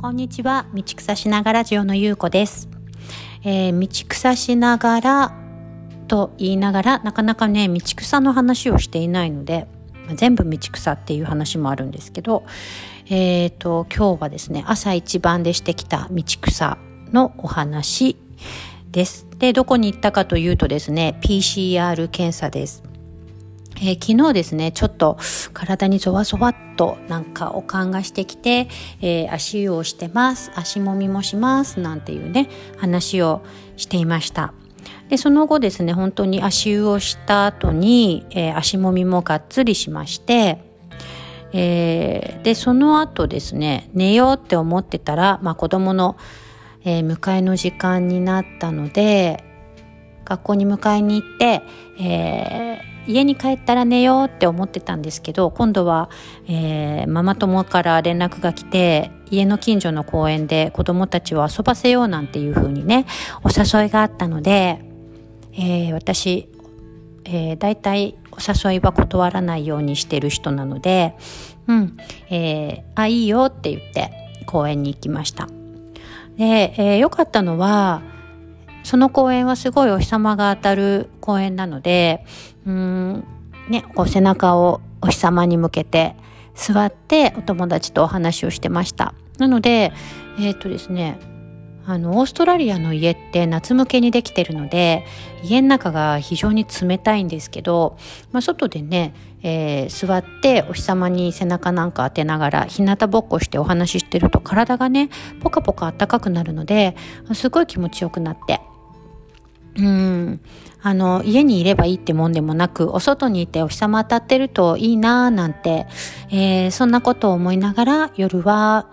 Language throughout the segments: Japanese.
こんにちは。道草しながらジオのゆうこです、えー、道草しながらと言いながらなかなかね道草の話をしていないので全部道草っていう話もあるんですけどえっ、ー、と今日はですね朝一番でしてきた道草のお話です。でどこに行ったかというとですね PCR 検査です。えー、昨日ですね、ちょっと体にゾワゾワっとなんかおかんがしてきて、えー、足湯をしてます、足もみもしますなんていうね、話をしていました。で、その後ですね、本当に足湯をした後に、えー、足もみもがっつりしまして、え、で、その後ですね、寝ようって思ってたら、まあ子供の、え、迎えの時間になったので、学校に迎えに行って、えー、家に帰ったら寝ようって思ってたんですけど今度は、えー、ママ友から連絡が来て家の近所の公園で子供たちを遊ばせようなんていう風にねお誘いがあったので、えー、私、えー、大体お誘いは断らないようにしてる人なのでうん、えー、あいいよって言って公園に行きました。で、えー、よかったのはその公園はすごいお日様が当たる公園なので、うん、ね、こう背中をお日様に向けて座ってお友達とお話をしてました。なので、えっ、ー、とですね、あの、オーストラリアの家って夏向けにできてるので、家の中が非常に冷たいんですけど、まあ、外でね、えー、座ってお日様に背中なんか当てながら日向ぼっこしてお話ししてると体がね、ポカポカ暖かくなるので、すごい気持ちよくなって、うん。あの、家にいればいいってもんでもなく、お外にいてお日様当たってるといいなぁなんて、えー、そんなことを思いながら夜は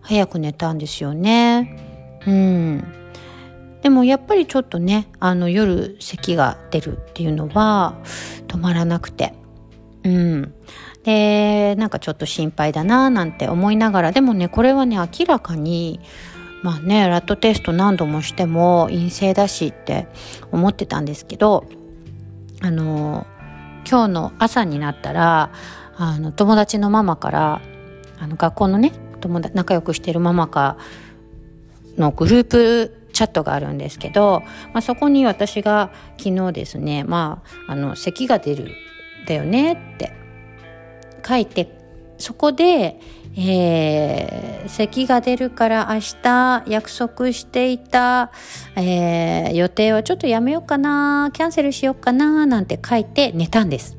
早く寝たんですよね。うん。でもやっぱりちょっとね、あの夜咳が出るっていうのは止まらなくて。うん。で、なんかちょっと心配だなぁなんて思いながら、でもね、これはね、明らかに、まあねラットテスト何度もしても陰性だしって思ってたんですけどあの今日の朝になったらあの友達のママからあの学校のね友達仲良くしてるママかのグループチャットがあるんですけど、まあ、そこに私が昨日ですねまああの咳が出るだよねって書いてそこでえー、咳が出るから明日約束していた、えー、予定をちょっとやめようかな、キャンセルしようかな、なんて書いて寝たんです。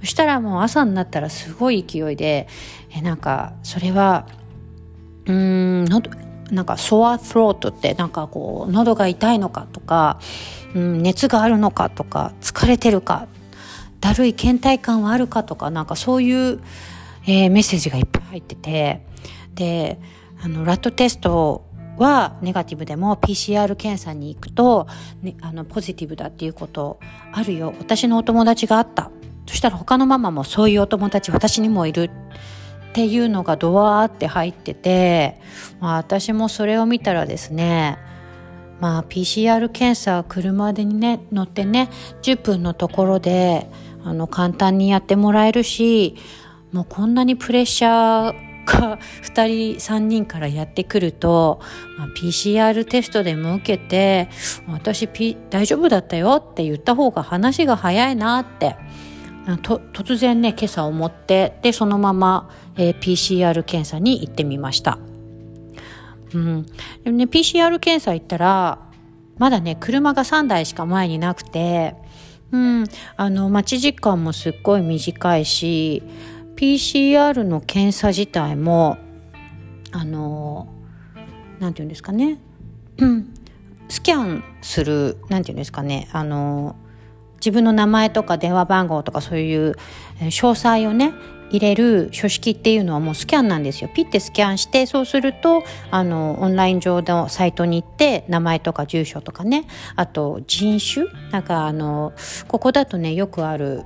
そしたらもう朝になったらすごい勢いで、えー、なんか、それは、うーん、なんか、ソアフロートってなんかこう、喉が痛いのかとか、うん、熱があるのかとか、疲れてるか、だるい倦怠感はあるかとか、なんかそういう、えー、メッセージがいっぱい入っててであのラットテストはネガティブでも PCR 検査に行くと、ね、あのポジティブだっていうことあるよ。私のお友達があった。そしたら他のママもそういうお友達私にもいるっていうのがドワーって入ってて、まあ、私もそれを見たらですねまあ PCR 検査車でにね乗ってね10分のところであの簡単にやってもらえるしもうこんなにプレッシャーが2人3人からやってくると、まあ、PCR テストでも受けて私、P、大丈夫だったよって言った方が話が早いなって。突然ね今朝思ってでそのまま、えー、PCR 検査に行ってみました。うん、でもね PCR 検査行ったらまだね車が3台しか前になくて、うん、あの待ち時間もすっごい短いし PCR の検査自体もあの何て言うんですかね、うん、スキャンする何て言うんですかね。あの自分の名前とか電話番号とかそういう詳細をね入れる書式っていうのはもうスキャンなんですよ。ピッてスキャンしてそうするとあのオンライン上のサイトに行って名前とか住所とかね。あと人種。なんかあのここだとねよくある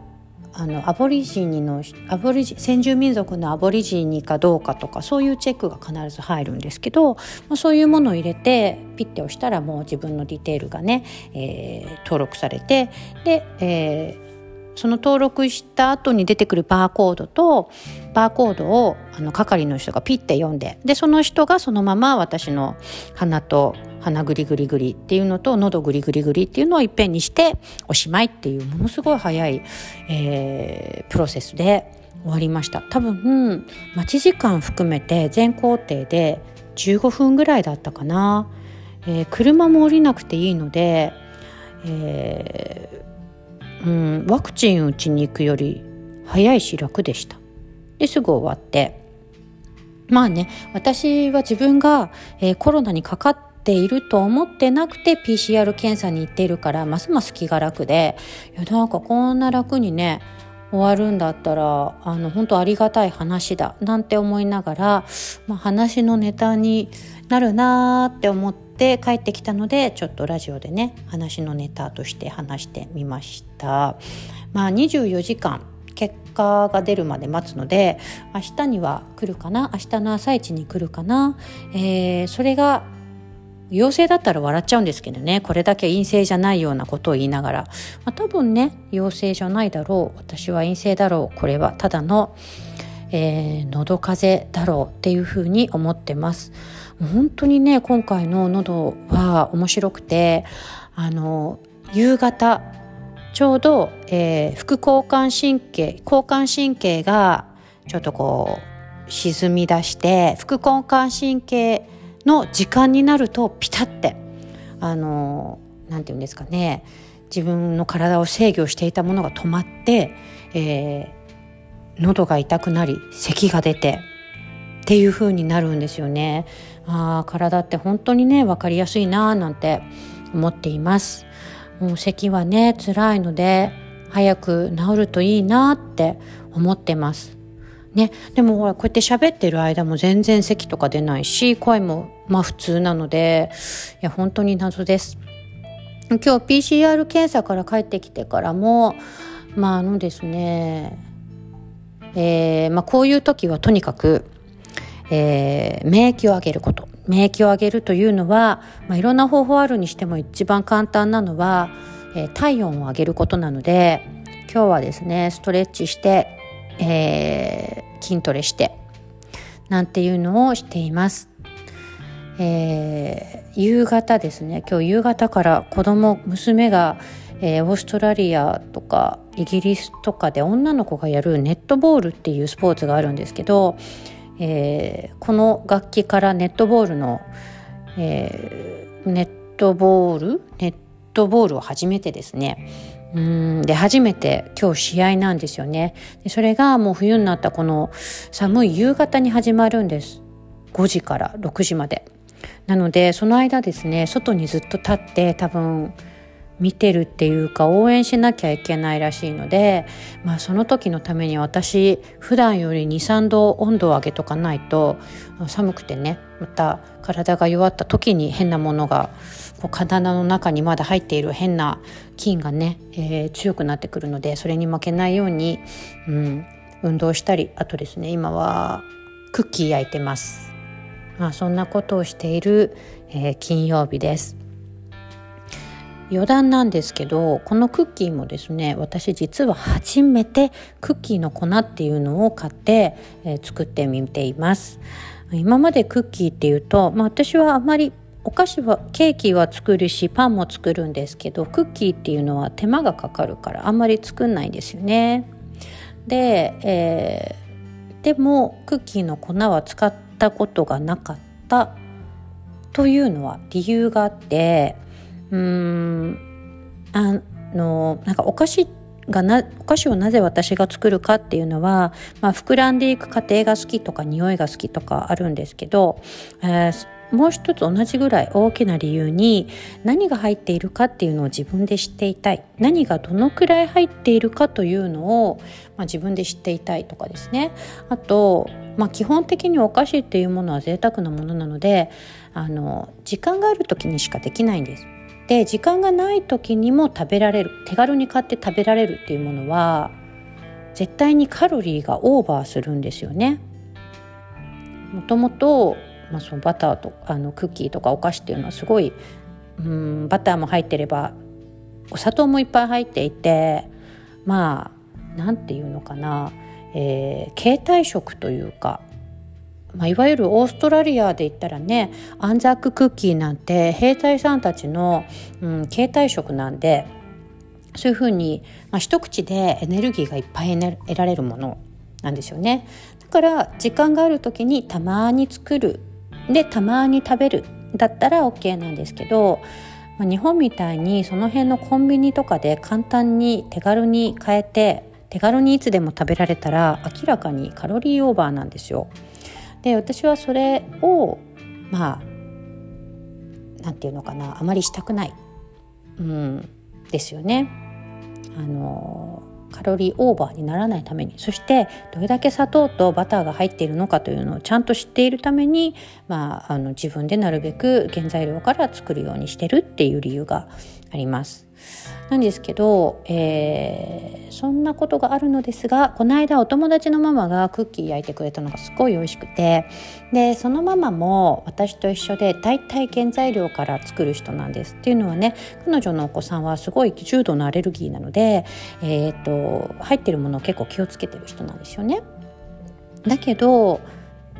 あのアボリジニのアボリジ先住民族のアボリジニかどうかとかそういうチェックが必ず入るんですけど、まあ、そういうものを入れてピッて押したらもう自分のディテールがね、えー、登録されてで、えー、その登録した後に出てくるバーコードとバーコードをあの係の人がピッて読んででその人がそのまま私の鼻と鼻グリグリグリっていうのと喉グリグリグリっていうのをいっぺんにしておしまいっていうものすごい早い、えー、プロセスで終わりました。多分待ち時間含めて全工程で15分ぐらいだったかな、えー、車も降りなくていいので、えー、うん、ワクチン打ちに行くより早いし楽でした。ですぐ終わって。まあね私は自分が、えー、コロナにかかっていると思ってなくて PCR 検査に行っているからますます気が楽でいやなんかこんな楽にね終わるんだったらあの本当ありがたい話だなんて思いながら、まあ、話のネタになるなーって思って帰ってきたのでちょっとラジオでね話のネタとして話してみました。まあ、24時間結果が出るまで待つので明日には来るかな明日の朝一に来るかな、えー、それが陽性だったら笑っちゃうんですけどね。これだけ陰性じゃないようなことを言いながら、まあ、多分ね陽性じゃないだろう。私は陰性だろう。これはただの、えー、喉風邪だろうっていうふうに思ってます。本当にね今回の喉は面白くてあの夕方ちょうど、えー、副交感神経交感神経がちょっとこう沈み出して副交感神経の時間になるとピタってあのなんて言うんですかね自分の体を制御していたものが止まって、えー、喉が痛くなり咳が出てっていう風になるんですよね。あ体って本当にね分かりやすいななんて思っています。もう咳はね辛いので早く治るといいなって思ってます。ね、でもほらこうやって喋ってる間も全然咳とか出ないし声もまあ普通なのでいや本当に謎です。今日 PCR 検査から帰ってきてからもまああのですね、えーまあ、こういう時はとにかく、えー、免疫を上げること免疫を上げるというのは、まあ、いろんな方法あるにしても一番簡単なのは、えー、体温を上げることなので今日はですねストレッチしてえー、筋トレしてなんていうのをしています。えー、夕方ですね今日夕方から子供娘が、えー、オーストラリアとかイギリスとかで女の子がやるネットボールっていうスポーツがあるんですけど、えー、この楽器からネットボールの、え、ネットボール？ネットボールを初めてですねうん。で初めて今日試合なんですよね。でそれがもう冬になったこの寒い夕方に始まるんです。5時から6時まで。なのでその間ですね外にずっと立って多分見てるっていうか応援しなきゃいけないらしいので、まあ、その時のために私普段より23度温度を上げとかないと寒くてねまた体が弱った時に変なものがこう体の中にまだ入っている変な菌がね、えー、強くなってくるのでそれに負けないように、うん、運動したりあとですね今はクッキー焼いてます。まあ、そんなことをしている、えー、金曜日です。余談なんですけどこのクッキーもですね私実は初めてクッキーの粉っていうのを買って、えー、作ってみています。今までクッキーっていうと、まあ、私はあまりお菓子はケーキは作るしパンも作るんですけどクッキーっていうのは手間がかかるからあんまり作んないんですよね。で、えー、でもクッキーの粉は使ったことがなかったというのは理由があってうん。あのなんかお菓子がなお菓子をなぜ私が作るかっていうのは、まあ、膨らんでいく過程が好きとか匂いが好きとかあるんですけど、えー、もう一つ同じぐらい大きな理由に何が入っているかっていうのを自分で知っていたい。何がどのくらい入っているかというのを、まあ、自分で知っていたいとかですね。あと、まあ、基本的にお菓子っていうものは贅沢なものなのであの時間がある時にしかできないんです。で時間がない時にも食べられる手軽に買って食べられるっていうものは絶対にカロリーがオーバーするんですよね。もともと、まあ、そのバターとあのクッキーとかお菓子っていうのはすごいうんバターも入ってればお砂糖もいっぱい入っていてまあなんていうのかな、えー、携帯食というかまあ、いわゆるオーストラリアで言ったらねアンザッククッキーなんて兵隊さんたちの、うん、携帯食なんでそういうふうに、まあ、一口でエネルギーがいっぱい得られるものなんですよね。だから時間がある時にたまに作るでたまに食べるだったら OK なんですけど、まあ、日本みたいにその辺のコンビニとかで簡単に手軽に買えて手軽にいつでも食べられたら明らかにカロリーオーバーなんですよ。で私はそれをまあ何て言うのかなあまりしたくない、うん、ですよね。あのカロリーオーバーにならないためにそしてどれだけ砂糖とバターが入っているのかというのをちゃんと知っているために、まあ、あの自分でなるべく原材料から作るようにしてるっていう理由があります。なんですけど、えー、そんなことがあるのですがこの間お友達のママがクッキー焼いてくれたのがすごい美味しくてでそのママも私と一緒で大体原材料から作る人なんですっていうのはね彼女のお子さんはすごい重度のアレルギーなので、えーと、入ってるものを結構気をつけてる人なんですよね。だけど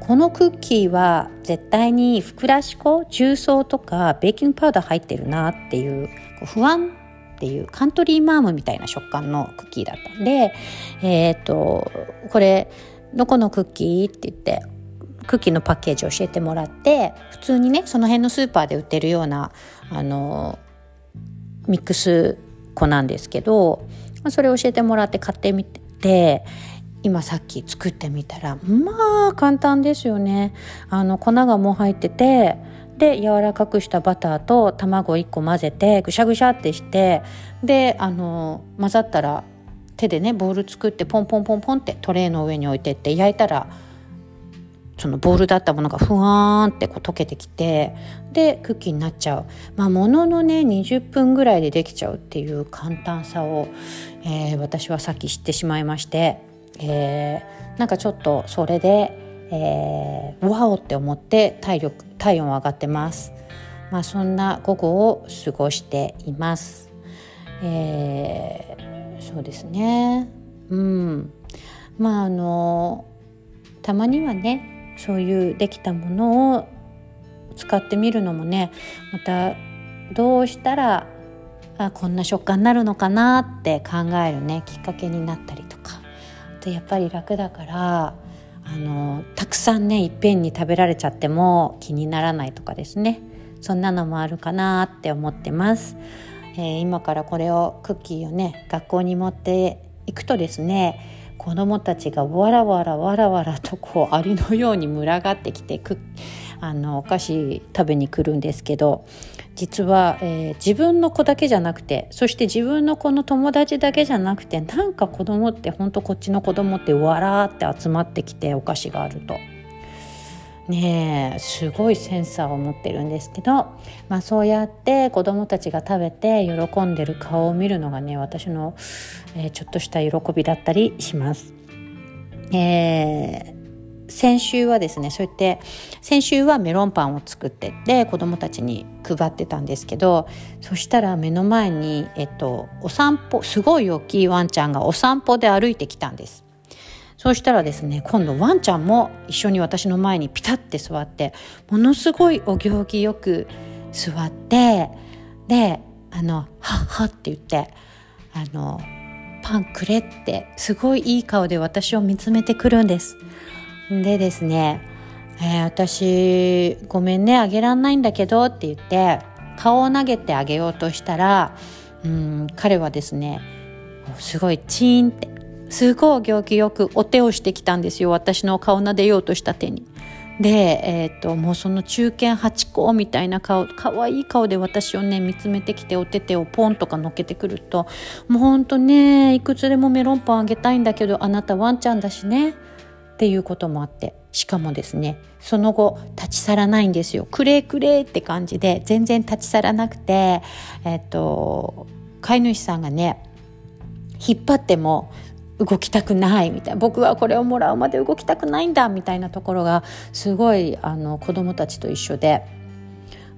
このクッキーは絶対にふくらし粉重曹とかベーキングパウダー入ってるなっていう不安っていうカントリーマームみたいな食感のクッキーだったんで、えっ、ー、と、これ、どこのクッキーって言って、クッキーのパッケージを教えてもらって、普通にね、その辺のスーパーで売ってるような、あの、ミックス粉なんですけど、それを教えてもらって買ってみて、今さっき作ってみたらまあ簡単ですよね。あの粉がもう入っててで柔らかくしたバターと卵1個混ぜてぐしゃぐしゃってしてであの混ざったら手でねボウル作ってポンポンポンポンってトレーの上に置いてって焼いたらそのボウルだったものがふわーんってこう溶けてきてでクッキーになっちゃう。まあもののね20分ぐらいでできちゃうっていう簡単さを、えー、私はさっき知ってしまいまして、えー、なんかちょっとそれでえー、わおって思って体力体温上がってます。まあ、そんな午後を過ごしています。えー、そうですね。うん。まああのたまにはねそういうできたものを使ってみるのもねまたどうしたらあこんな食感になるのかなって考えるねきっかけになったりとかあとやっぱり楽だからあのたくさんねいっぺんに食べられちゃっても気にならないとかですね。そんなのもあるかなって思ってます、えー、今からこれをクッキーをね学校に持っていくとですね子どもたちがわらわらわらわらとこうアリのように群がってきてクあのお菓子食べに来るんですけど実は、えー、自分の子だけじゃなくてそして自分の子の友達だけじゃなくてなんか子供ってほんとこっちの子供ってわらって集まってきてお菓子があると。ねえすごいセンサーを持ってるんですけど、まあ、そうやって子どもたちが食べて喜んでる顔を見るのがね私の、えー、ちょっとした喜びだったりします。えー先週はですねそうやって先週はメロンパンを作ってって子どもたちに配ってたんですけどそしたら目の前に、えっと、お散歩すごい大きいワンちゃんがお散歩で歩いてきたんです。そうしたらですね今度ワンちゃんも一緒に私の前にピタッて座ってものすごいお行儀よく座ってであの「はっは」って言ってあのパンくれってすごいいい顔で私を見つめてくるんです。でですね、えー、私ごめんねあげらんないんだけどって言って顔を投げてあげようとしたらうん彼はですねすごいチーンってすごい行儀よくお手をしてきたんですよ私の顔撫でようとした手に。で、えーと、もうその中堅八甲みたいな顔可愛い顔で私をね見つめてきてお手手をポンとかのっけてくるともうほんとねいくつでもメロンパンあげたいんだけどあなたワンちゃんだしねっていうこともあってしかもですねその後立ち去らないんですよ。くれくれって感じで全然立ち去らなくてえっと飼い主さんがね引っ張っても動きたくないみたいな。僕はこれをもらうまで動きたくないんだみたいなところがすごいあの子供たちと一緒で、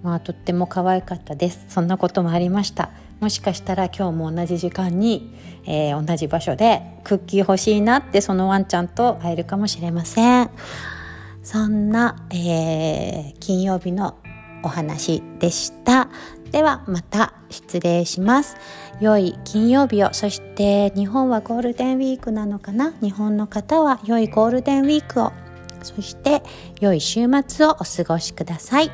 まあ、とっても可愛かったです。そんなこともありました。もしかしたら今日も同じ時間に、えー、同じ場所でクッキー欲しいなってそのワンちゃんと会えるかもしれません。そんな、えー、金曜日のお話でした。ではまた失礼します。良い金曜日を。そして日本はゴールデンウィークなのかな？日本の方は良いゴールデンウィークを。そして良い週末をお過ごしください。